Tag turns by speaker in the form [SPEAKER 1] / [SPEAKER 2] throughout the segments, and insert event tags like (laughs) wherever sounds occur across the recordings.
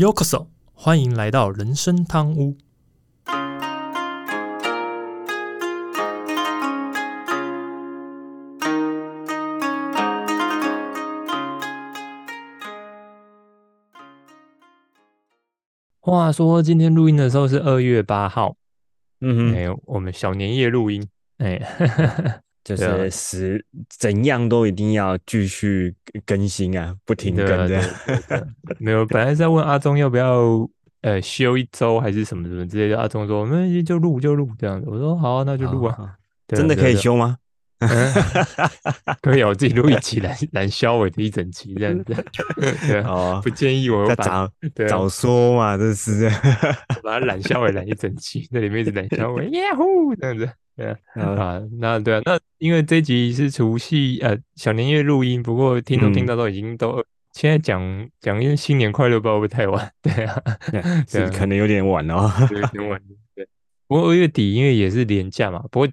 [SPEAKER 1] Yokoso，欢迎来到人生汤屋。话说今天录音的时候是二月八号，
[SPEAKER 2] 嗯
[SPEAKER 1] 哎、
[SPEAKER 2] 哼，
[SPEAKER 1] 我们小年夜录音，哎、(laughs)
[SPEAKER 2] 就是十怎样都一定要继续更新啊，不停更
[SPEAKER 1] 没有，本来是在问阿忠要不要呃休一周还是什么什么之类的，阿忠说没关系，就录就录这样子。我说好啊、那就录啊。
[SPEAKER 2] 真的可以。
[SPEAKER 1] 对啊
[SPEAKER 2] 修吗？(laughs)
[SPEAKER 1] 对啊嗯可以，我自己录一期来来消尾的一整期这样子。对啊，不，建议我把
[SPEAKER 2] 早
[SPEAKER 1] 对啊
[SPEAKER 2] 早说嘛，这是。
[SPEAKER 1] 把它揽消尾揽一整期，在里面一直揽消尾，耶呼这样子。对啊，啊，那对啊，那因为这一集是除夕呃小年夜录音，不过听众听到都已经都、现在讲讲一些新年快乐，不知道会不会太晚？对啊，对
[SPEAKER 2] 是可能有点晚哦。
[SPEAKER 1] 有点晚。对，不过二月底因为也是年假嘛，不过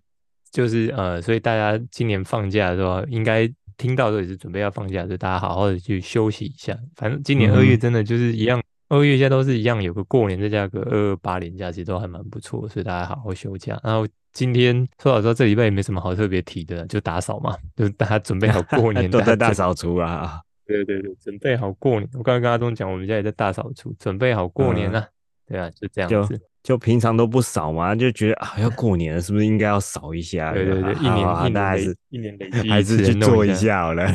[SPEAKER 1] 就是呃，所以大家今年放假的时候，应该听到的时候也是准备要放假，就大家好好的去休息一下。反正今年二月真的就是一样，二月现在都是一样，有个过年再加个二二八年假，其实都还蛮不错，所以大家好好休假。然后今天说老实话，这礼拜也没什么好特别提的，就打扫嘛，就大家准备好过年，(laughs)
[SPEAKER 2] 都在大扫除啊。
[SPEAKER 1] 对对对，准备好过年。我刚刚跟阿东讲，我们家也在大扫除，准备好过年
[SPEAKER 2] 嗯
[SPEAKER 1] 了。对啊，就这样子。
[SPEAKER 2] 就平常都不扫嘛，就觉得啊要过年了，是不是应该要扫一下？
[SPEAKER 1] 对对对，一年一年累
[SPEAKER 2] 还是
[SPEAKER 1] 一年累积
[SPEAKER 2] 还
[SPEAKER 1] 一次
[SPEAKER 2] 是去做一
[SPEAKER 1] 下。
[SPEAKER 2] 好了。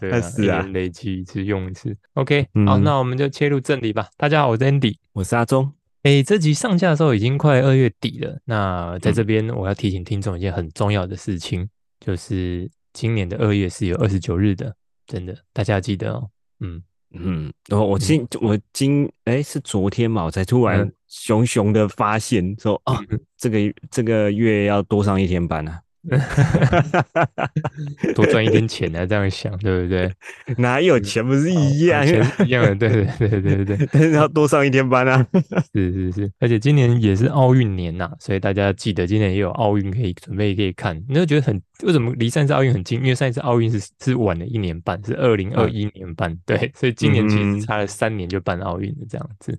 [SPEAKER 1] 对啊，(laughs)
[SPEAKER 2] 是啊
[SPEAKER 1] 累积一次用一次。OK，好，
[SPEAKER 2] 嗯
[SPEAKER 1] 那我们就切入正题吧。大家好，我是 Andy。
[SPEAKER 2] 我是阿忠。
[SPEAKER 1] 诶，这集上架的时候已经快二月底了。那在
[SPEAKER 2] 嗯
[SPEAKER 1] 这边我要提醒听众一件很重要的事情，就是今年的二月是有二十九日的，真的，大家要记得哦。嗯，
[SPEAKER 2] 嗯，然后我今我今哎是昨天嘛，我才突然
[SPEAKER 1] 嗯。
[SPEAKER 2] 熊熊的发现说啊，这个这个月要多上一天班啊，(laughs)
[SPEAKER 1] 多赚一点钱啊，这样想，对不对？(laughs)
[SPEAKER 2] 哪有钱不是一样？
[SPEAKER 1] 钱是一样的，对对对对对对。(laughs)
[SPEAKER 2] 但是要多上一天班啊。
[SPEAKER 1] 是是是，而且今年也是奥运年呐、所以大家记得今年也有奥运可以准备可以看。你就觉得很为什么离上一次奥运很近？因为上一次奥运是是晚了一年半，是二零二一年办，对，所以今年其实
[SPEAKER 2] 嗯
[SPEAKER 1] 差了三年就办奥运了这样子。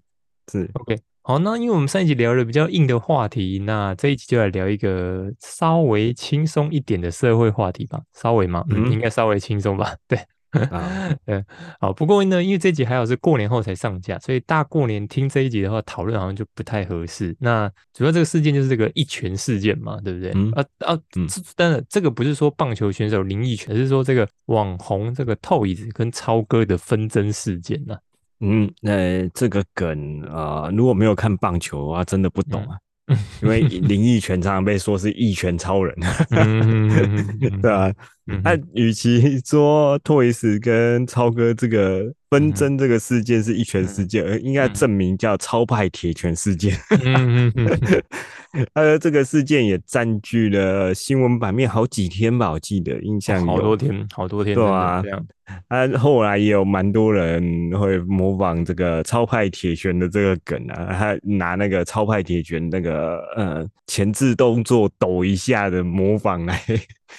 [SPEAKER 2] 是
[SPEAKER 1] OK，好，那因为我们上一集聊了比较硬的话题，那这一集就来聊一个稍微轻松一点的社会话题吧。稍微嘛，嗯，
[SPEAKER 2] 嗯
[SPEAKER 1] 应该稍微轻松吧？(laughs) 对。
[SPEAKER 2] 啊，
[SPEAKER 1] 对，好，不过呢，因为这集还好是过年后才上架，所以大过年听这一集的话，讨论好像就不太合适。那主要这个事件就是这个一拳事件嘛，对不对？
[SPEAKER 2] 嗯
[SPEAKER 1] 啊啊，当然这个不是说棒球选手林奕泉，而是说这个网红这个透椅子跟超哥的纷争事件呐、
[SPEAKER 2] 嗯，那这个梗啊、呃如果没有看棒球啊，真的不懂啊。因为 (laughs) 林奕泉常常被说是一拳超人，(laughs)
[SPEAKER 1] 嗯，(laughs)
[SPEAKER 2] 对啊，
[SPEAKER 1] 嗯
[SPEAKER 2] 那与其 (laughs) 说托伊斯跟超哥这个纷争这个事件是一拳事件，而应该证明叫超派铁拳事件。
[SPEAKER 1] 嗯嗯嗯 (laughs)
[SPEAKER 2] 呃，这个事件也占据了新闻版面好几天吧，我记得印象有
[SPEAKER 1] 好多天，好多天，
[SPEAKER 2] 对啊。
[SPEAKER 1] 这样，
[SPEAKER 2] 啊，后来也有蛮多人会模仿这个超派铁拳的这个梗啊，他拿那个超派铁拳那个呃前置动作抖一下的模仿来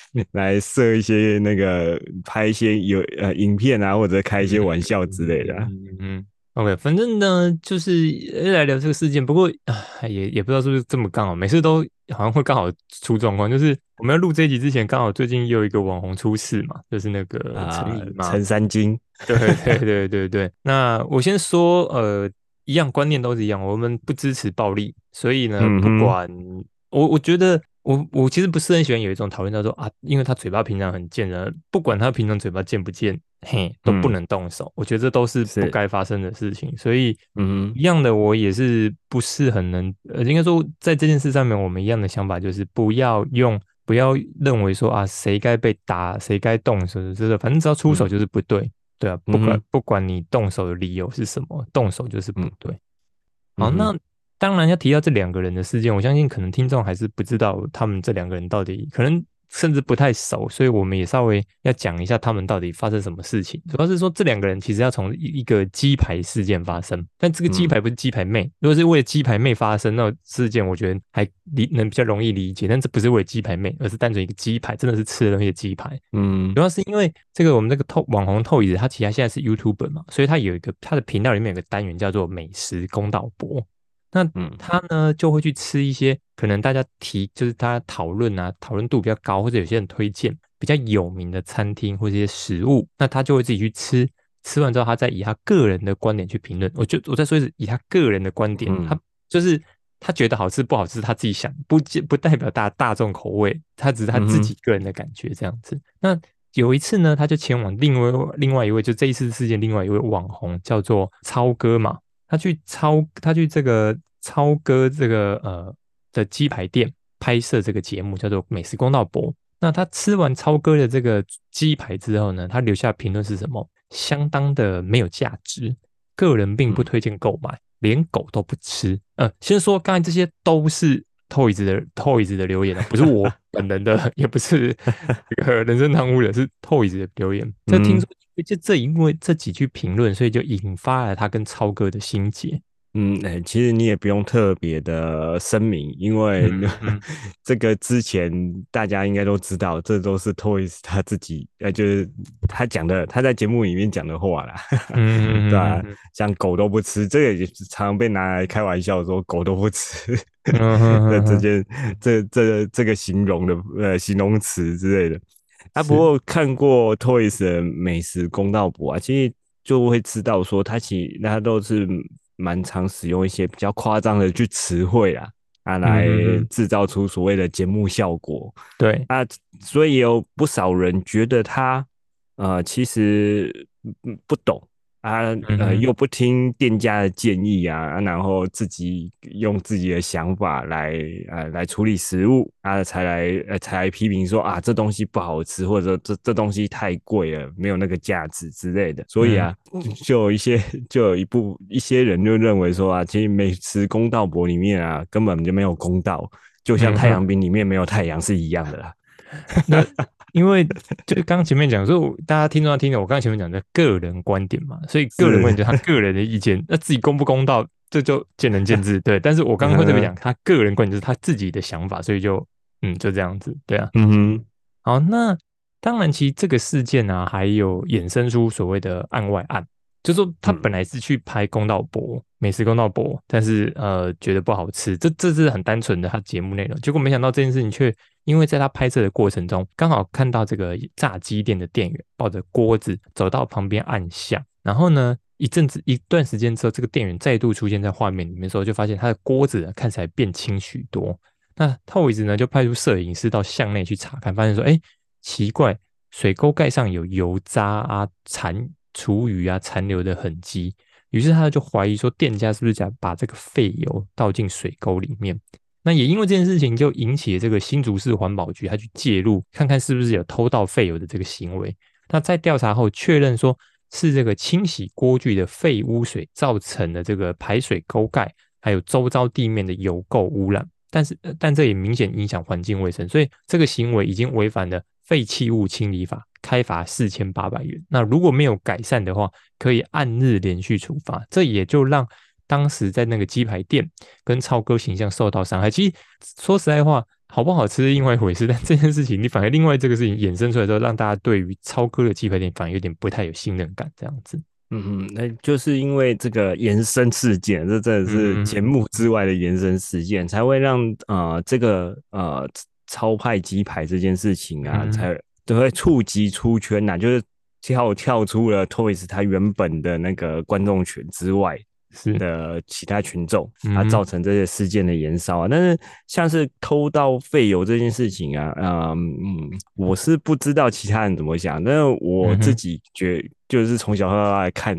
[SPEAKER 2] (laughs) 来设一些那个拍一些有呃影片啊，或者开一些玩笑之类的啊。
[SPEAKER 1] 嗯嗯嗯。OK，反正呢，就是呃来聊这个事件。不过啊，也也不知道是不是这么刚好，每次都好像会刚好出状况。就是我们要录这一集之前，刚好最近又有一个网红出事嘛，就是那个陈怡嘛，
[SPEAKER 2] 啊陈三金，
[SPEAKER 1] 对对对对对。那我先说，呃，一样观念都是一样，我们不支持暴力，所以呢，不管我，我觉得我我其实不是很喜欢有一种讨论叫做啊，因为他嘴巴平常很贱的，不管他平常嘴巴贱不贱，嘿，都不
[SPEAKER 2] 嗯。
[SPEAKER 1] 能动手。我觉得这都是
[SPEAKER 2] 是。
[SPEAKER 1] 不该发生的事情，所以。
[SPEAKER 2] 嗯
[SPEAKER 1] 一样的，我也是不是很能，呃，应该说在这件事上面，我们一样的想法就是不要用，不要认为说啊，谁该被打，谁该动手，真的，反正只要出手
[SPEAKER 2] 嗯。
[SPEAKER 1] 就是不对，对啊，不管、
[SPEAKER 2] 嗯
[SPEAKER 1] 不管你动手的理由是什么，动手就是不
[SPEAKER 2] 嗯。
[SPEAKER 1] 对。好，那当然要提到这两个人的事件，我相信可能听众还是不知道他们这两个人到底可能甚至不太熟，所以我们也稍微要讲一下他们到底发生什么事情。主要是说这两个人其实要从一一个鸡排事件发生，但这个鸡排不是鸡排妹。如果是为了鸡排妹发生那事件，我觉得还理能比较容易理解。但这不是为了鸡排妹，而是单纯一个鸡排，真的是吃了那些鸡排。
[SPEAKER 2] 嗯
[SPEAKER 1] 主要是因为这个我们这个透网红透椅子，他其实他现在是 YouTuber 嘛，所以他有一个他的频道里面有个单元叫做美食公道博。那
[SPEAKER 2] 嗯
[SPEAKER 1] 他呢就会去吃一些可能大家提就是大家讨论啊，讨论度比较高，或者有些人推荐比较有名的餐厅或者一些食物，那他就会自己去吃。吃完之后，他再以他个人的观点去评论。我就我再说一次，以他个人的观点，
[SPEAKER 2] 嗯
[SPEAKER 1] 他就是他觉得好吃不好吃，他自己想，不不代表大大众口味，他只是他自己个人的感觉这样子。那有一次呢，他就前往另外另外一位，就这一次事件另外一位网红叫做超哥嘛，他去超他去这个超哥这个呃的鸡排店拍摄这个节目，叫做《美食公道博》。那他吃完超哥的这个鸡排之后呢，他留下评论是什么？相当的没有价值，个人并不推荐购买，连狗都不吃。呃，先说刚才这些都是 Toys 的 Toys 的留言啊，不是我本人的，(laughs) 也不是这个人生堂屋的，是 Toys 的留言。这听说就这因为这几句评论，所以就引发了他跟超哥的心结。
[SPEAKER 2] 嗯，哎、其实你也不用特别的声明，因为、
[SPEAKER 1] 嗯嗯 (laughs)
[SPEAKER 2] 这个之前大家应该都知道，这都是 Toys 他自己，呃，就是他讲的，他在节目里面讲的话啦，
[SPEAKER 1] 嗯，(laughs)
[SPEAKER 2] 对啊像狗都不吃，这个也是常常被拿来开玩笑说狗都不吃，(laughs) 这
[SPEAKER 1] 嗯
[SPEAKER 2] 这件这这这个形容的呃形容词之类的。啊，不过看过 Toys 的美食公道博啊，其实就会知道说，他其实他都是蛮常使用一些比较夸张的句词汇啊，啊，来制造出所谓的节目效果。
[SPEAKER 1] 对，
[SPEAKER 2] 啊，所以有不少人觉得他呃其实嗯不懂啊，呃又不听店家的建议啊，啊然后自己用自己的想法来呃来处理食物啊，才来呃才来批评说啊这东西不好吃，或者说这这东西太贵了，没有那个价值之类的。所以啊，就有一些就有一部一些人就认为说啊，其实美食公道博里面啊根本就没有公道，就像太阳饼里面没有太阳是一样的啦。(laughs)
[SPEAKER 1] 那因为就是刚刚前面讲说，大家听众要听的，我刚刚前面讲的个人观点嘛，所以个人观点就是他个人的意见，那自己公不公道，这就见仁见智。对，但是我刚刚会这么讲他个人观点就是他自己的想法，所以就嗯就这样子，对啊。
[SPEAKER 2] 嗯哼，
[SPEAKER 1] 好，那当然，其实这个事件呢、还有衍生出所谓的案外案，就说他
[SPEAKER 2] 嗯
[SPEAKER 1] 本来是去拍公道博、美食公道博，但是呃觉得不好吃，这这是很单纯的他节目内容。结果没想到这件事情却因为在他拍摄的过程中，刚好看到这个炸鸡店的店员抱着锅子走到旁边按下，然后呢。一阵子一段时间之后，这个店员再度出现在画面里面的时候，就发现他的锅子啊看起来变轻许多。那透子呢就派出摄影师到巷内去查看，发现说，哎，奇怪，水沟盖上有油渣啊、残厨余啊残留的痕迹。于是他就怀疑说，店家是不是想把这个废油倒进水沟里面？那也因为这件事情，就引起了这个新竹市环保局，他去介入看看是不是有偷倒废油的这个行为。那在调查后确认说，是这个清洗锅具的废污水造成的这个排水沟盖还有周遭地面的油垢污染。但是，但这也明显影响环境卫生，所以这个行为已经违反了《废弃物清理法》，开罚四千八百元。那如果没有改善的话，可以按日连续处罚。这也就让当时在那个鸡排店跟超哥形象受到伤害。其实说实在话，好不好吃是另外一回事，但这件事情你反而另外这个事情衍生出来之后，让大家对于超哥的鸡排店反而有点不太有信任感，这样子。
[SPEAKER 2] 嗯嗯，那就是因为这个延伸事件，这真的是
[SPEAKER 1] 嗯
[SPEAKER 2] 节目之外的延伸事件，才会让呃这个呃超派鸡排这件事情啊，
[SPEAKER 1] 嗯
[SPEAKER 2] 才都会触及出圈呐、就是跳跳出了 Toys 它原本的那个观众群之外
[SPEAKER 1] 是
[SPEAKER 2] 的其他群众，啊，
[SPEAKER 1] 嗯
[SPEAKER 2] 造成这些事件的延烧啊。但是像是偷盗废油这件事情啊，嗯嗯，我是不知道其他人怎么想，但是我自己觉就是从小到大看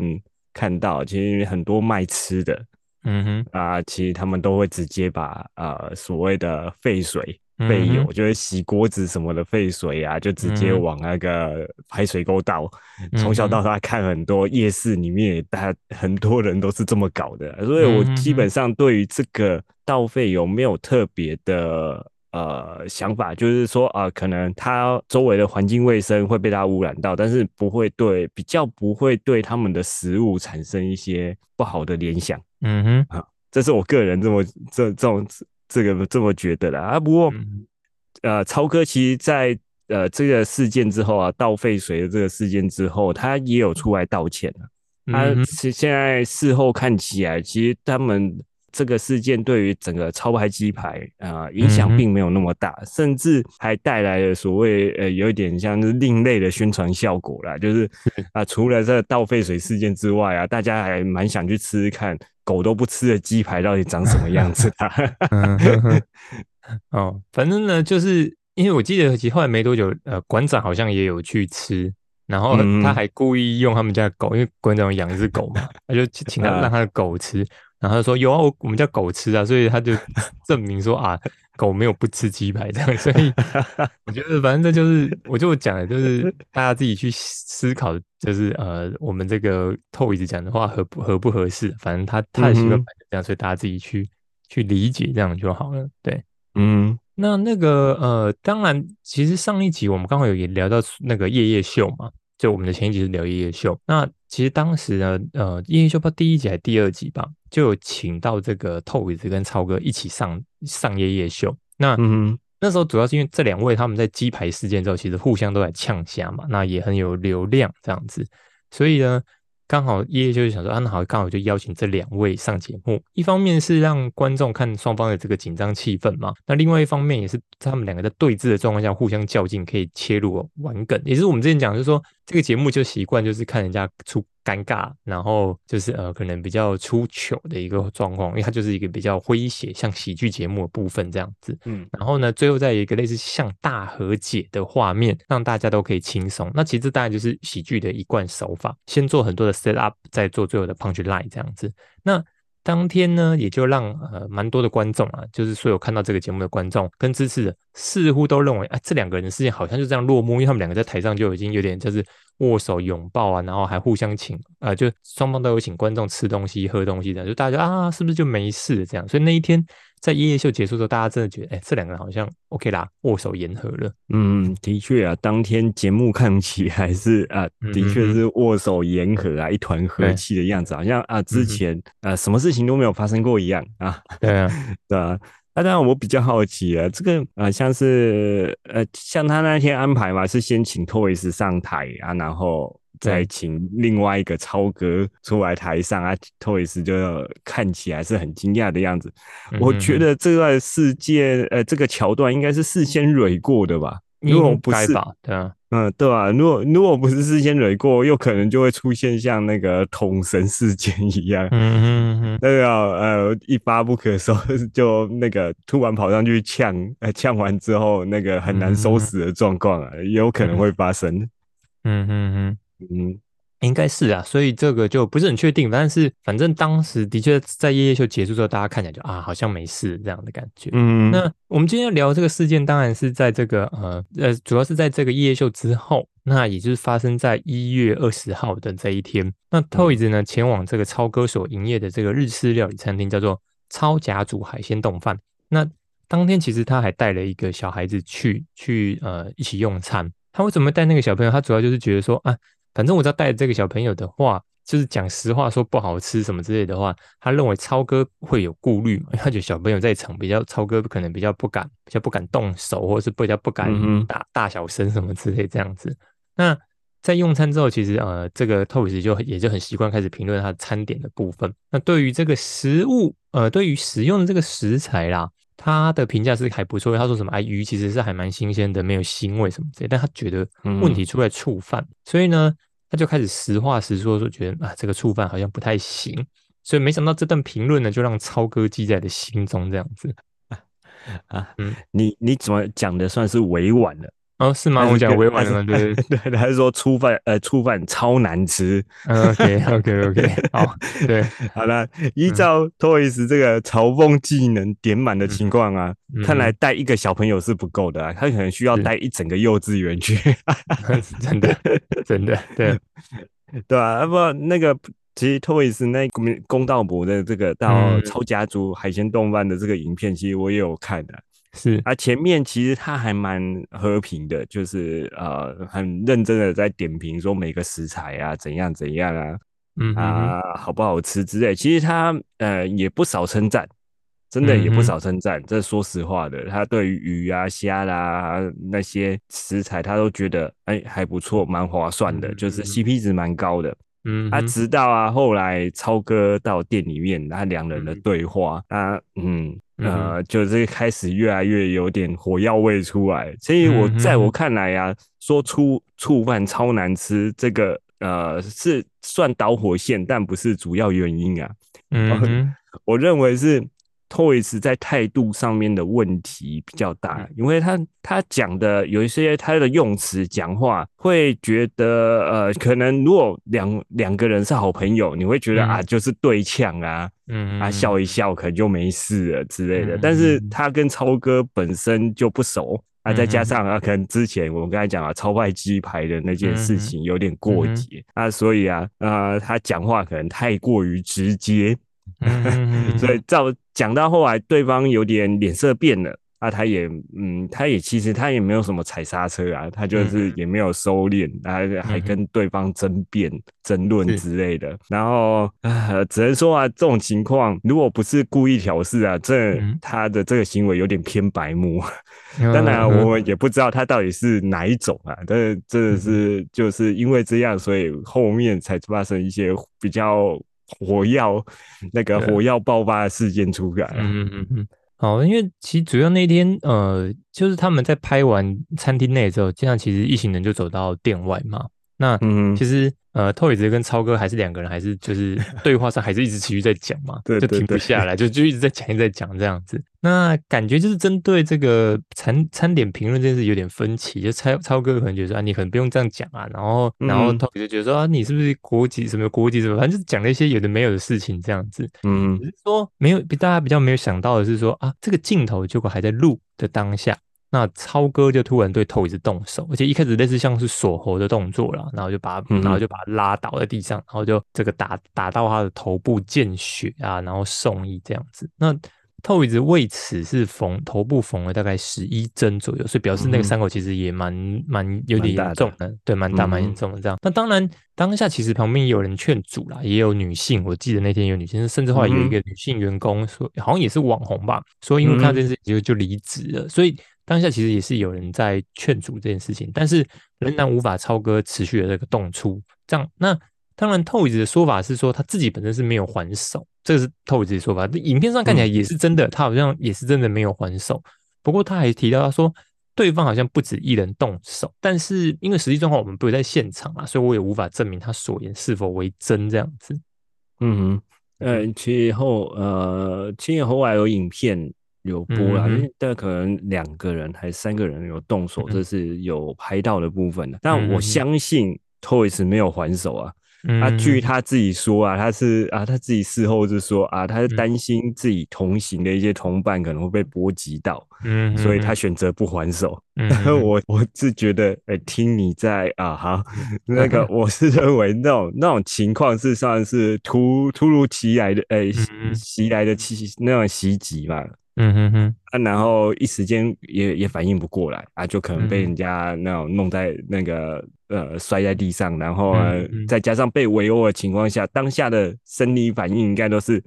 [SPEAKER 2] 看到，其实很多卖吃的
[SPEAKER 1] 嗯哼，
[SPEAKER 2] 啊，其实他们都会直接把呃所谓的废水。
[SPEAKER 1] 嗯
[SPEAKER 2] 废油
[SPEAKER 1] 哼。
[SPEAKER 2] 就是洗锅子什么的废水啊，就直接往那个排水沟倒。
[SPEAKER 1] 嗯
[SPEAKER 2] 从小到大看很多夜市里面也，大家很多人都是这么搞的，所以我基本上对于这个倒废油没有特别的呃想法，就是说啊、可能它周围的环境卫生会被它污染到，但是不会对比较不会对他们的食物产生一些不好的联想。
[SPEAKER 1] 嗯哼，啊
[SPEAKER 2] 这是我个人这么这这种这个这么觉得啦啊。不过，
[SPEAKER 1] 嗯
[SPEAKER 2] 呃，超哥其实在呃这个事件之后啊，倒废水的这个事件之后，他也有出来道歉了。他
[SPEAKER 1] 嗯哼
[SPEAKER 2] 其现在事后看起来，其实他们这个事件对于整个超派鸡排啊、呃影响并没有那么大，甚至还带来了所谓呃有一点像是另类的宣传效果啦。就是啊、除了这个倒废水事件之外啊，大家还蛮想去吃吃看狗都不吃的鸡排到底长什么样子啊。(laughs)
[SPEAKER 1] 哦，反正呢，就是因为我记得其实后来没多久，呃，馆长好像也有去吃，然后
[SPEAKER 2] 嗯
[SPEAKER 1] 他还故意用他们家的狗，因为馆长有养一只狗嘛，他就请他 (laughs)
[SPEAKER 2] 啊
[SPEAKER 1] 让他的狗吃，然后他就说有啊，我我们家狗吃啊，所以他就证明说啊，狗没有不吃鸡排这样，所以我觉得反正这就是我就讲的，就是大家自己去思考，就是呃，我们这个透一直讲的话合不合不合适，反正他他的习惯
[SPEAKER 2] 嗯哼
[SPEAKER 1] 本来这样，所以大家自己去去理解这样就好了，对。
[SPEAKER 2] 嗯
[SPEAKER 1] 那那个呃，当然，其实上一集我们刚好有也聊到那个夜夜秀嘛，就我们的前一集是聊夜夜秀。那其实当时呢，呃，夜夜秀不知道第一集还是第二集吧，就有请到这个透子跟超哥一起上上夜夜秀。那、
[SPEAKER 2] 嗯
[SPEAKER 1] 那时候主要是因为这两位他们在鸡排事件之后，其实互相都在呛虾嘛，那也很有流量这样子，所以呢，刚好夜夜秀就想说，啊，那好，刚好就邀请这两位上节目，一方面是让观众看双方的这个紧张气氛嘛，那另外一方面也是他们两个在对峙的状况下互相较劲，可以切入玩梗，也是我们之前讲，就是说这个节目就习惯就是看人家出尴尬，然后就是呃可能比较出糗的一个状况，因为它就是一个比较诙谐像喜剧节目的部分这样子，
[SPEAKER 2] 嗯
[SPEAKER 1] 然后呢，最后再有一个类似像大和解的画面，让大家都可以轻松。那其实这当然就是喜剧的一贯手法，先做很多的 set up，再做最后的 punch line 这样子。那当天呢，也就让呃蛮多的观众啊，就是所有看到这个节目的观众跟支持者，似乎都认为啊，这两个人的事情好像就这样落幕，因为他们两个在台上就已经有点就是握手拥抱啊，然后还互相请呃，就双方都有请观众吃东西喝东西的，就大家啊，是不是就没事这样？所以那一天在夜夜秀结束之后，大家真的觉得，哎，这两个人好像 OK 啦，握手言和了。
[SPEAKER 2] 嗯，的确啊，当天节目看起来是啊，的确是握手言和啊，一团和气的样子，好像啊之前啊什么事情都没有发生过一样啊。(laughs)
[SPEAKER 1] 对啊，
[SPEAKER 2] 对啊，那当然我比较好奇啊，这个呃像是呃像他那天安排嘛，是先请托维斯上台啊，然后再
[SPEAKER 1] 对
[SPEAKER 2] 请另外一个超哥出来台上啊，Toys 就看起来是很惊讶的样子。我觉得这段事件呃这个桥段应该是事先蕊过的吧？如果
[SPEAKER 1] 应
[SPEAKER 2] 不是？
[SPEAKER 1] 对啊，
[SPEAKER 2] 嗯，对啊，如果如果不是事先蕊过，又可能就会出现像那个统神事件一样。
[SPEAKER 1] 嗯哼哼，
[SPEAKER 2] 那个呃一发不可收，(laughs) 就那个突然跑上去呛，呃呛完之后那个很难收拾的状况啊，也有可能会发生。
[SPEAKER 1] 嗯哼哼。
[SPEAKER 2] 嗯
[SPEAKER 1] 应该是啊，所以这个就不是很确定，但是反正当时的确在夜夜秀结束之后，大家看起来就啊，好像没事这样的感觉。
[SPEAKER 2] 嗯，
[SPEAKER 1] 那我们今天要聊这个事件，当然是在这个呃呃，主要是在这个夜夜秀之后，那也就是发生在一月二十号的这一天。那 Toys 呢前往这个超歌所营业的这个日式料理餐厅，叫做超甲煮海鲜冻饭。那当天其实他还带了一个小孩子去去呃一起用餐。他为什么会带那个小朋友？他主要就是觉得说啊，反正我只要带着这个小朋友的话，就是讲实话说不好吃什么之类的话，他认为超哥会有顾虑嘛，(laughs) 因为他觉得小朋友在场比较，超哥可能比较不敢，比较不敢动手，或者是比较不敢打大小声什么之类这样子。那在用餐之后，其实呃，这个 Toys 就也就很习惯开始评论他餐点的部分。那对于这个食物，呃，对于使用的这个食材啦，他的评价是还不错。他说什么？哎，鱼其实是还蛮新鲜的，没有腥味什么之类。但他觉得问题出在触犯，所以呢，他就开始实话实说，说觉得啊，这个触犯好像不太行。所以没想到这段评论呢，就让超哥记在了心中，这样子。(laughs)
[SPEAKER 2] 啊，
[SPEAKER 1] 嗯
[SPEAKER 2] 你你怎么讲的算是委婉了？
[SPEAKER 1] 哦，是吗？我讲
[SPEAKER 2] 跟
[SPEAKER 1] 委婉了吗？对对对。(laughs)
[SPEAKER 2] 是说粗饭呃粗饭超难吃。
[SPEAKER 1] 嗯 OK OK OK，(laughs) 好，对，
[SPEAKER 2] 好了，依照 Toys 这个嘲讽技能点满的情况啊，
[SPEAKER 1] 嗯
[SPEAKER 2] 看来带一个小朋友是不够的啊，他可能需要
[SPEAKER 1] 是
[SPEAKER 2] 带一整个幼稚园去。(laughs)
[SPEAKER 1] 真的真的对，
[SPEAKER 2] 对啊，啊不，那个其实 Toys 那公公道博的这个到
[SPEAKER 1] 嗯
[SPEAKER 2] 超家族海鲜动漫的这个影片，其实我也有看的、
[SPEAKER 1] 是
[SPEAKER 2] 啊，前面其实他还蛮和平的，就是呃很认真的在点评说每个食材啊怎样怎样啊，
[SPEAKER 1] 嗯
[SPEAKER 2] 啊好不好吃之类。其实他呃也不少称赞，真的也不少称赞。这说实话的，他对于鱼啊虾啦那些食材，他都觉得哎还不错，蛮划算的，就是 CP 值蛮高的。
[SPEAKER 1] 嗯，
[SPEAKER 2] 啊，直到啊后来超哥到店里面，他两人的对话，啊嗯呃，就是开始越来越有点火药味出来。所以我在我看来啊，说出醋饭超难吃，这个呃是算导火线，但不是主要原因啊。(laughs)
[SPEAKER 1] 嗯，
[SPEAKER 2] 我认为是。Toys 在态度上面的问题比较大，因为他他讲的有一些他的用词讲话，会觉得呃，可能如果两两个人是好朋友，你会觉得啊，就是对呛啊，嗯啊笑一笑可能就没事了之类的。但是他跟超哥本身就不熟啊，再加上啊，可能之前我们刚才讲了超派鸡排的那件事情有点过节啊，所以啊呃，他讲话可能太过于直接。(laughs) 所以照讲到后来，对方有点脸色变了啊，他也嗯，他也其实他也没有什么踩刹车啊，他就是也没有收敛，还还跟对方争辩、争论之类的。然后啊，只能说啊，这种情况如果不是故意挑事啊，这他的这个行为有点偏白目。当然，我们也不知道他到底是哪一种啊，但是真的是就是因为这样，所以后面才发生一些比较。火药那个火药爆发的事件出来，
[SPEAKER 1] 嗯嗯嗯，好，因为其实主要那天呃，就是他们在拍完餐厅内之后，这样其实一行人就走到店外嘛。那其实呃，Toys 跟超哥还是两个人，还是就是对话上还是一直持续在讲嘛，(laughs) 对就停不下来，就就一直在讲，一直在讲这样子。那感觉就是针对这个餐餐点评论这件事有点分歧，就超超哥可能觉得说啊，你可能不用这样讲啊，然后然后 Toys 就觉得说啊，你是不是国籍什么国籍什么，反正就是讲了一些有的没有的事情这样子。嗯，只是说没有，大家比较没有想到的是说啊，这个镜头结果还在录的当下。那超哥就突然对 Toys 动手，而且一开始类似像是锁喉的动作了，然后就把，然后就把他拉倒在地上，然后就这个打打到他的头部见血啊，然后送医这样子。那 Toys 为此是缝头部缝了大概十一针左右，所以表示那个伤口其实也蛮蛮有点严重的，对，蛮大蛮严重的这样。那当然当下其实旁边也有人劝阻啦，也有女性，我记得那天有女性，甚至后来有一个女性员工说，好像也是网红吧，说因为看到这件事情就就离职了，所以。当下其实也是有人在劝阻这件事情，但是仍然无法超哥持续的这个动粗。这样，那当然透子的说法是说他自己本身是没有还手，这个是透子的说法。影片上看起来也是真的，他好像也是真的没有还手。不过他还提到他说对方好像不止一人动手，但是因为实际状况我们不在现场啊，所以我也无法证明他所言是否为真这样子。
[SPEAKER 2] 嗯，呃，其实后呃，其实后来有影片。有播啦，因为但可能两个人还是三个人有动手，这是有拍到的部分的。但我相信 Toys 没有还手啊。他据他自己说啊，他是啊，他自己事后就说啊，他是担心自己同行的一些同伴可能会被波及到，嗯，所以他选择不还手。(laughs) 我我是觉得，哎，听你在啊，哈，(laughs) 那个我是认为那种那种情况是算是突突如其来的，哎，袭来的袭那种袭击嘛。嗯哼哼，啊，然后一时间也也反应不过来啊，就可能被人家那种弄在那个呃摔在地上，然后再。加上被围殴的情况下，当下的生理反应应该都是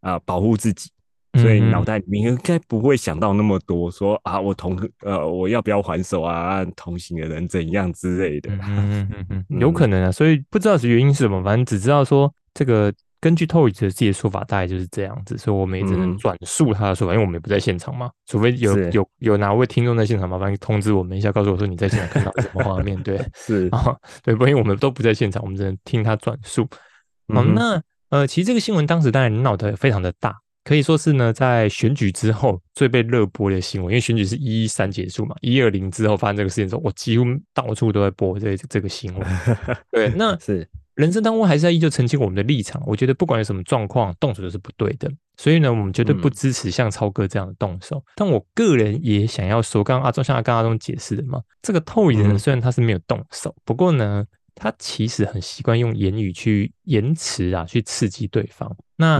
[SPEAKER 2] 啊保护自己，所以脑。袋里面应该不会想到那么多，说啊我同呃我要不要还手啊，同行的人怎样之类的，嗯
[SPEAKER 1] 嗯嗯，有可能啊，所以不知道是原因是什么，反正只知道说这个。根据 Toys 自己的说法，大概就是这样子，所以我们也只能转述他的说法，因为我们也不在现场嘛。除非有有有哪位听众在现场，麻烦通知我们一下，告诉我说你在现场看到什么画面。对，(laughs)
[SPEAKER 2] 是
[SPEAKER 1] 啊，对，不因为我们都不在现场，我们只能听他转述。好，那呃，其实这个新闻当时当然闹得非常的大，可以说是呢，在选举之后最被热播的新闻，因为选举是一一三结束嘛，一二零之后发生这个事情之后，我几乎到处都在播这这个新闻。(laughs) 对，那
[SPEAKER 2] 是。
[SPEAKER 1] 人生当中还是要依旧澄清我们的立场。我觉得不管有什么状况，动手就是不对的。所以呢，我们绝对不支持像超哥这样的动手。但我个人也想要说，刚刚阿忠像阿刚阿忠解释的嘛，这个透影人虽然他是没有动手，不过呢，他其实很习惯用言语去言辞啊，去刺激对方。那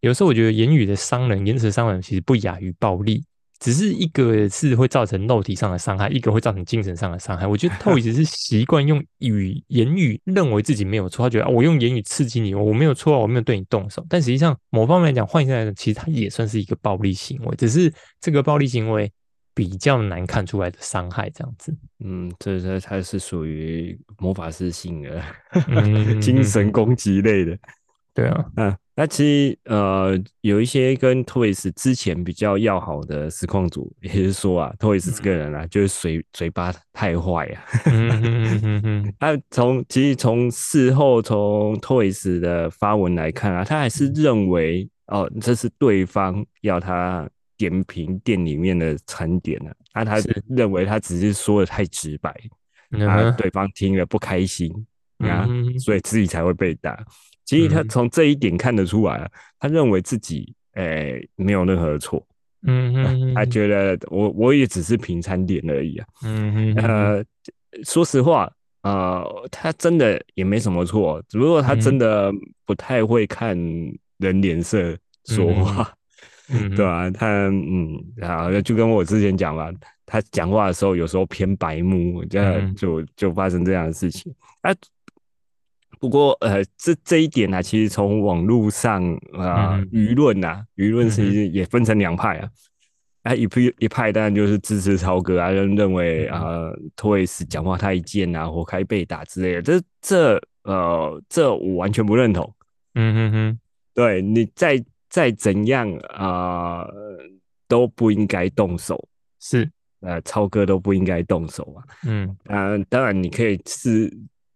[SPEAKER 1] 有时候我觉得言语的伤人，言辞伤人其实不亚于暴力。只是一个是会造成肉体上的伤害，一个会造成精神上的伤害。我觉得 Toys 是习惯用语言语认为自己没有错，他觉得啊，我用言语刺激你，我没有错，我没有对你动手。但实际上，某方面来讲，换下来讲，其实他也算是一个暴力行为，只是这个暴力行为比较难看出来的伤害这样子。
[SPEAKER 2] 嗯，这这它是属于魔法师性的
[SPEAKER 1] 嗯 (laughs)
[SPEAKER 2] 精神攻击类的。
[SPEAKER 1] 对啊，
[SPEAKER 2] 嗯，那其实呃，有一些跟 Toys 之前比较要好的实况组，(laughs) 也是说啊，Toys 这个人啊，就是嘴嘴巴太坏啊。(laughs) 他从其实从事后从 Toys 的发文来看啊，他还是认为哦，这是对方要他点评店里面的餐点呢、啊，他
[SPEAKER 1] 是
[SPEAKER 2] 认为他只是说的太直白，啊，对方听了不开心啊，
[SPEAKER 1] 嗯
[SPEAKER 2] 所以自己才会被打。其实他
[SPEAKER 1] 嗯
[SPEAKER 2] 从这一点看得出来啊，他认为自己诶、没有任何的错，
[SPEAKER 1] 嗯嗯，
[SPEAKER 2] 他觉得我我也只是平餐点而已啊。
[SPEAKER 1] 嗯嗯
[SPEAKER 2] 呃，说实话，呃，他真的也没什么错，只不过他真的不太会看人脸色说话，
[SPEAKER 1] 嗯 (laughs)
[SPEAKER 2] 对吧、他嗯，啊，就跟我之前讲了，他讲话的时候有时候偏白目，这样
[SPEAKER 1] 嗯
[SPEAKER 2] 就就发生这样的事情啊。不过，呃，这这一点呢、其实从网络上啊、
[SPEAKER 1] 嗯
[SPEAKER 2] 舆论呐，舆论
[SPEAKER 1] 嗯
[SPEAKER 2] 其实也分成两派啊。啊，一批一派当然就是支持超哥啊，认认为
[SPEAKER 1] 啊
[SPEAKER 2] 呃托雷斯讲话太贱啊，活该被打之类的。这这呃，这我完全不认同。
[SPEAKER 1] 嗯嗯嗯
[SPEAKER 2] 对你再再怎样啊、呃都不应该动手，
[SPEAKER 1] 是
[SPEAKER 2] 呃，超哥都不应该动手啊。
[SPEAKER 1] 嗯
[SPEAKER 2] 啊，当然你可以是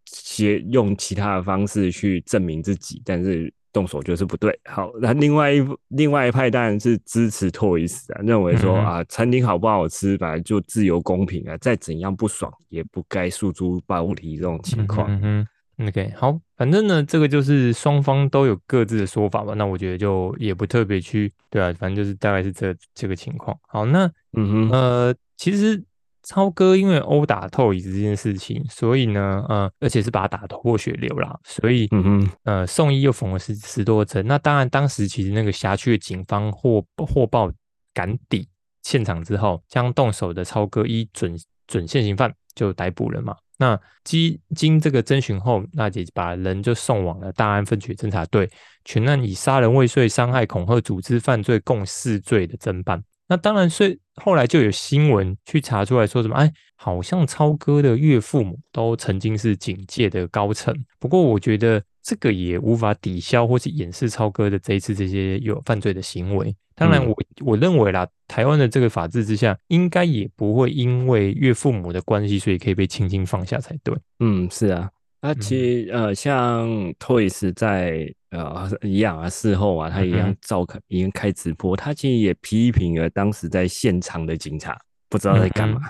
[SPEAKER 2] 些用其他的方式去证明自己，但是动手就是不对。好，那另外一另外一派当然是支持托伊斯啊，认为说
[SPEAKER 1] 嗯
[SPEAKER 2] 啊，餐厅好不好吃本来就自由公平啊，再怎样不爽也不该诉诸暴力这种情况。
[SPEAKER 1] 嗯哼。OK，好，反正呢，这个就是双方都有各自的说法吧。那我觉得就也不特别去，对啊，反正就是大概是这这个情况。好，那
[SPEAKER 2] 嗯哼，
[SPEAKER 1] 呃，其实超哥因为殴打透椅子这件事情，所以呢，呃，而且是把他打头破血流啦，所以
[SPEAKER 2] 嗯哼，
[SPEAKER 1] 呃，送医又缝了十十多针。那当然，当时其实那个辖区的警方获获报赶抵现场之后，将动手的超哥依准准现行犯就逮捕了嘛。那经经这个侦询后，那也把人就送往了大安分局侦查队，全案以杀人未遂、伤害、恐吓、组织犯罪共四罪的侦办。那当然，所以后来就有新闻去查出来说什么，哎，好像超哥的岳父母都曾经是警界的高层。不过，我觉得这个也无法抵消或是掩饰超哥的这一次这些有犯罪的行为。当然
[SPEAKER 2] 嗯
[SPEAKER 1] 我，我认为啦，台湾的这个法制之下，应该也不会因为岳父母的关系，所以可以被轻轻放下才对。
[SPEAKER 2] 嗯，是啊。那其实呃，像 Toys 在呃一样啊，事后啊，他一样
[SPEAKER 1] 嗯哼
[SPEAKER 2] 照开，一样开直播，他其实也批评了当时在现场的警察不知道在干嘛。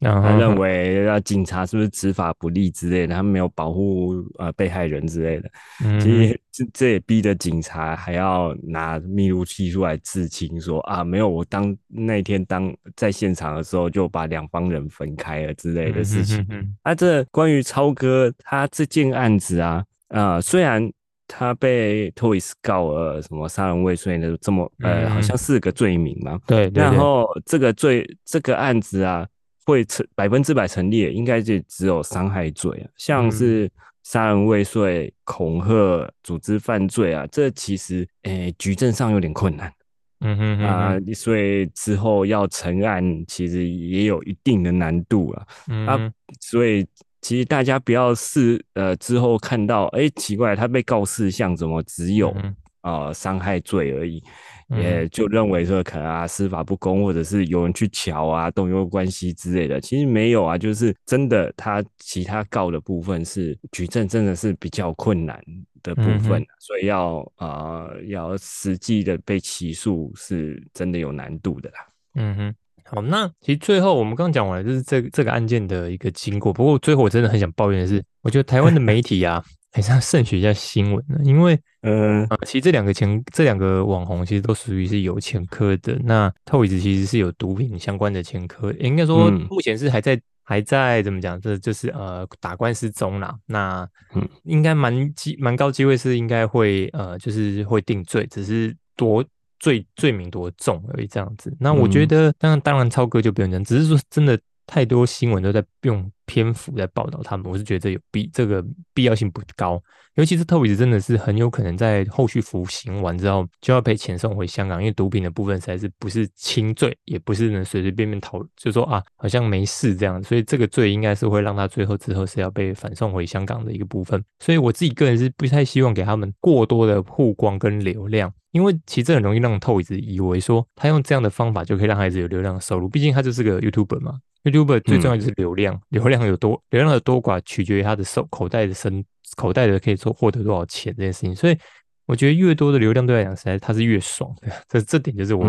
[SPEAKER 1] 然后
[SPEAKER 2] 他认为啊，警察是不是执法不力之类的，他没有保护呃被害人之类的。
[SPEAKER 1] 嗯
[SPEAKER 2] 其实这这也逼得警察还要拿密录器出来自清，说啊，没有，我当那天当在现场的时候就把两方人分开了之类的事情。啊，这关于超哥他这件案子啊，呃，虽然他被 Toys 告了什么杀人未遂的这么呃，好
[SPEAKER 1] 嗯
[SPEAKER 2] 像四个罪名嘛，
[SPEAKER 1] 对
[SPEAKER 2] 然后这个罪这个案子啊，会成百分之百成立，应该就只有伤害罪啊，像
[SPEAKER 1] 嗯
[SPEAKER 2] 是杀人未遂、恐吓、组织犯罪啊，这其实诶举证上有点困难
[SPEAKER 1] 嗯哼哼
[SPEAKER 2] 啊
[SPEAKER 1] 哼，
[SPEAKER 2] 所以之后要成案其实也有一定的难度啊。啊
[SPEAKER 1] 嗯啊
[SPEAKER 2] 所以其实大家不要是呃之后看到，哎，奇怪，他被告事项，怎么只有
[SPEAKER 1] 嗯
[SPEAKER 2] 呃伤害罪而已？
[SPEAKER 1] 嗯
[SPEAKER 2] 也就认为说可能啊司法不公，或者是有人去瞧啊动用关系之类的，其实没有啊，就是真的他其他告的部分是举证真的是比较困难的部
[SPEAKER 1] 嗯
[SPEAKER 2] 分，所以要呃要实际的被起诉是真的有难度的啦。
[SPEAKER 1] 嗯哼，好，那其实最后我们刚刚讲完了，就是这个这个案件的一个经过。不过最后我真的很想抱怨的是，我觉得台湾的媒体啊，还是要慎选一下新闻呢，因为
[SPEAKER 2] 嗯
[SPEAKER 1] 啊、其实这两个前这两个网红其实都属于是有前科的。那 Toys 其实是有毒品相关的前科，应该说
[SPEAKER 2] 嗯
[SPEAKER 1] 目前是还在、还在怎么讲？这就是呃打官司中啦。那
[SPEAKER 2] 嗯
[SPEAKER 1] 应该蛮机蛮高机会是应该会呃就是会定罪，只是多罪罪名多重而已这样子。那我觉得，当然当然超哥就不用讲，只是说真的。太多新闻都在用篇幅在报道他们，我是觉得有必这个必要性不高。尤其是特维斯真的是很有可能在后续服刑完之后就要被遣送回香港，因为毒品的部分实在是不是轻罪，也不是能随随便便逃，就说啊好像没事这样，所以这个罪应该是会让他最后之后是要被反送回香港的一个部分。所以我自己个人是不太希望给他们过多的曝光跟流量，因为其实很容易让透子以为说他用这样的方法就可以让孩子有流量收入，毕竟他就是个 YouTuber 嘛。YouTube 最重要就是流量，流量有多，流量的多寡取决于他的手口袋的深，口袋的可以说获得多少钱这件事情。所以我觉得越多的流量对来讲，实在他是越爽的。(laughs) 这这点就是我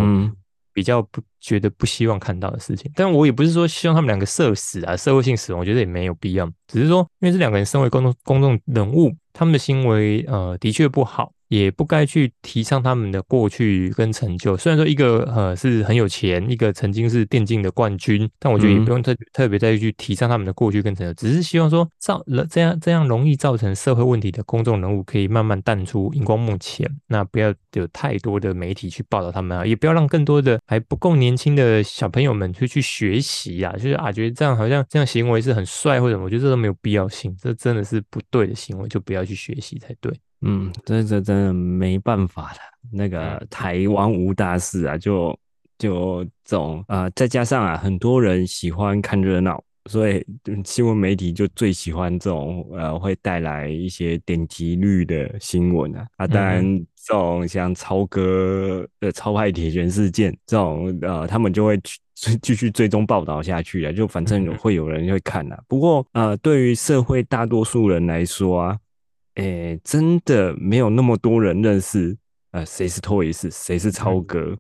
[SPEAKER 1] 比较不觉得不希望看到的事情。但我也不是说希望他们两个社死啊，社会性死亡，我觉得也没有必要。只是说，因为这两个人身为公众公众人物，他们的行为呃的确不好。也不该去提倡他们的过去跟成就。虽然说一个呃是很有钱，一个曾经是电竞的冠军，但我觉得也不用特特别再去提倡他们的过去跟成就，只是希望说造了这样这样容易造成社会问题的公众人物可以慢慢淡出荧光幕前。那不要有太多的媒体去报道他们啊，也不要让更多的还不够年轻的小朋友们去去学习啊，就是啊觉得这样好像这样行为是很帅或者我觉得这都没有必要性，这真的是不对的行为，就不要去学习才对。
[SPEAKER 2] 嗯，这这真的没办法的。那个台湾无大事啊，就就这种啊，再加上啊，很多人喜欢看热闹，所以新闻媒体就最喜欢这种呃，会带来一些点击率的新闻啊。啊，当然这种像超哥的超派铁拳事件这种呃，他们就会继续追踪报道下去啊，就反正会有人会看啊。不过呃，对于社会大多数人来说啊。诶，真的没有那么多人认识，呃，谁是托伊斯，谁是超哥，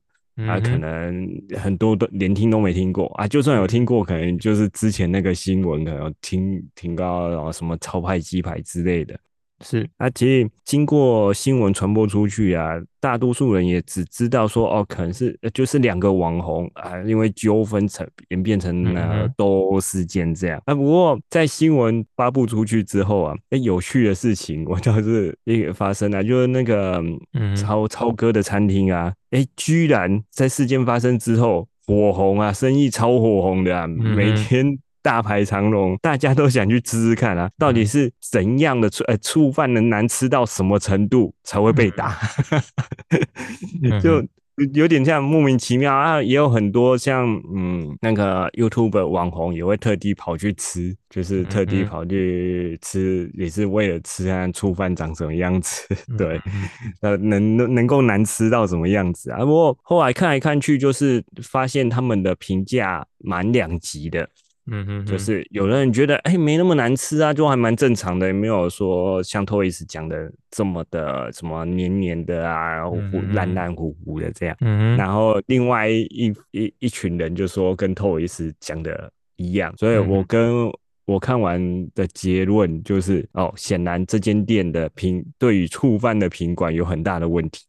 [SPEAKER 2] 啊，可能很多都连听都没听过啊，就算有听过，可能就是之前那个新闻，可能听听到什么超派鸡排之类的。
[SPEAKER 1] 是
[SPEAKER 2] 啊，其实经过新闻传播出去啊，大多数人也只知道说哦，可能是就是两个网红啊，因为纠纷成演变成了斗殴事件这样。啊，不过在新闻发布出去之后啊，哎，有趣的事情 (laughs) 我倒是也发生了，就是那个超超哥的餐厅啊，哎，居然在事件发生之后火红啊，生意超火红的啊，每天。大排长龙，大家都想去吃吃看啊！到底是怎样的触呃触犯能难吃到什么程度才会被打？(laughs) 就有点像莫名其妙啊！也有很多像嗯那个 YouTube 网红也会特地跑去吃，就是特地跑去吃，也是为了吃看醋饭长什么样子。(laughs) 对，呃，能能能够难吃到什么样子啊？不过后来看来看去，就是发现他们的评价蛮两极的。
[SPEAKER 1] 嗯哼，
[SPEAKER 2] 就是有的人觉得哎没那么难吃啊，就还蛮正常的，也没有说像 Toys 讲的这么的什么黏黏的啊，烂烂糊糊的这样。嗯然后另外一一一群人就说跟 Toys 讲的一样，所以我跟。我看完的结论就是，哦，显然这间店的品对于触犯的品管有很大的问题。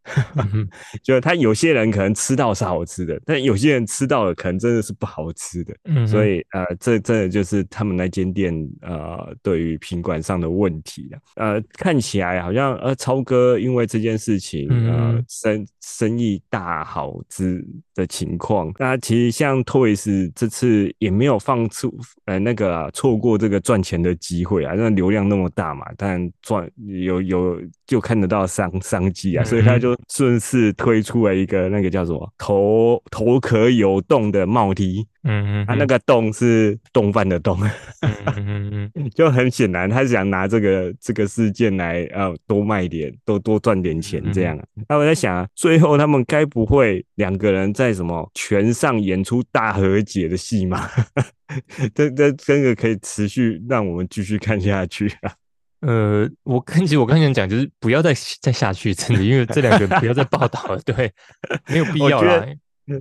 [SPEAKER 2] (laughs) 就是他有些人可能吃到是好吃的，但有些人吃到了可能真的是不好吃的。嗯所以，呃，这真的就是他们那间店呃对于品管上的问题了。呃，看起来好像呃超哥因为这件事情呃生生意大好之的情况。那其实像 Toys 这次也没有放出呃那个错过。过这个赚钱的机会啊，那流量那么大嘛，但赚有有就看得到商商机啊，所以他就顺势推出了一个那个叫什么头头壳有洞的帽 T。嗯嗯，他那个洞是洞饭的洞，嗯嗯 (laughs) 就很显然，他想拿这个这个事件来呃多卖点，多多赚点钱这样。那我在想啊，最后他们该不会两个人在什么拳上演出大和解的戏码？(laughs) 这这真的可以持续让我们继续看下去啊？(laughs)
[SPEAKER 1] 呃，我跟其实我刚才讲就是不要再再下去，真的，因为这两个不要再报道了，对，没有必要了。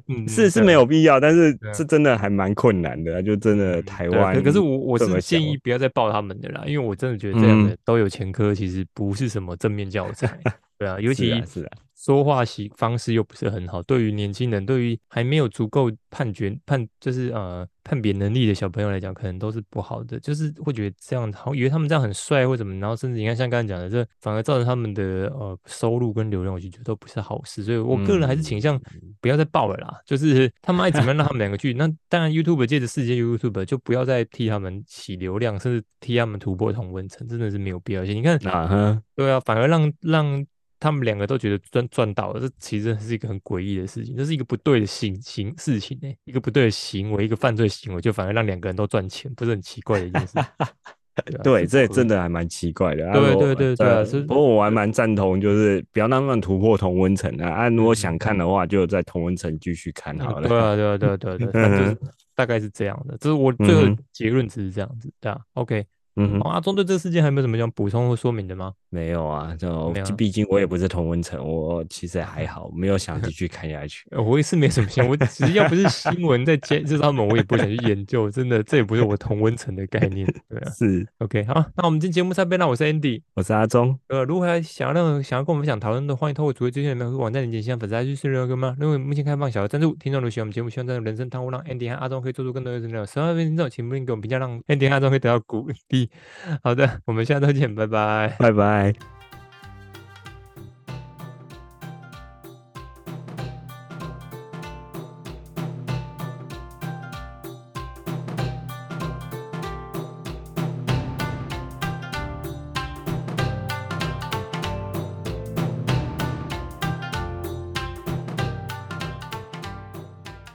[SPEAKER 2] 嗯，是是没有必要，但是是真的还蛮困难的，就真的台湾。
[SPEAKER 1] 可是我我是建议不要再报他们的啦，因为我真的觉得这样的都有前科，其实不是什么正面教材。(laughs) 对啊，尤其
[SPEAKER 2] 是
[SPEAKER 1] 说话习方式又不是很好，对于年轻人，对于还没有足够判决判就是呃判别能力的小朋友来讲，可能都是不好的，就是会觉得这样好，以为他们这样很帅或怎么，然后甚至你看像刚才讲的，这反而造成他们的呃收入跟流量，我就觉得都不是好事，所以我个人还是倾向不要再爆了啦，就是他们爱怎么样让他们两个去，那当然 YouTube 借着世界 YouTube 就不要再替他们洗流量，甚至替他们突破同温层，真的是没有必要性。你看
[SPEAKER 2] 啊哈，
[SPEAKER 1] 对啊，反而让让。他们两个都觉得赚赚到了，这其实是一个很诡异的事情，这是一个不对的行行事情呢，一个不对的行为，一个犯罪行为，就反而让两个人都赚钱，不是很奇怪的一件事。(laughs)
[SPEAKER 2] 对，这也真的还蛮奇怪的。
[SPEAKER 1] 对对对对，
[SPEAKER 2] 不过我还蛮赞同，就是不要慢慢突破同温层啊。啊，如果想看的话，就在同温层继续看好了。
[SPEAKER 1] 对啊，对啊，对对对，就是 (laughs) 大概是这样的。这是我最后结论，只是这样子，对啊。OK。嗯，阿忠对这个事件还有没有什么想补充或说明的吗？
[SPEAKER 2] 没有啊，就毕竟我也不是同温层，我其实还 (laughs) 好，没有想继续看下去。
[SPEAKER 1] 我也是没什么想，我只要不是新闻在接这他们，我也不想去研究。真的，这也不是我同温层的概念。对啊，(laughs)
[SPEAKER 2] 是
[SPEAKER 1] OK。好，那我们今天节目上边，那我是 Andy，
[SPEAKER 2] 我是阿忠。
[SPEAKER 1] 呃，如果还想要任何想要跟我们想讨论的，欢迎透过主页资讯里面网站链接向粉丝来去私聊哥们。认为目前开放小额赞助，听众如喜欢我们节目，希望在人生汤屋让 Andy 和阿忠可以做出更多的内容。十万分听众，请不吝给我们评价，让 Andy 和阿忠可以得到鼓励。好的。我们下周见，拜拜拜，
[SPEAKER 2] 拜拜。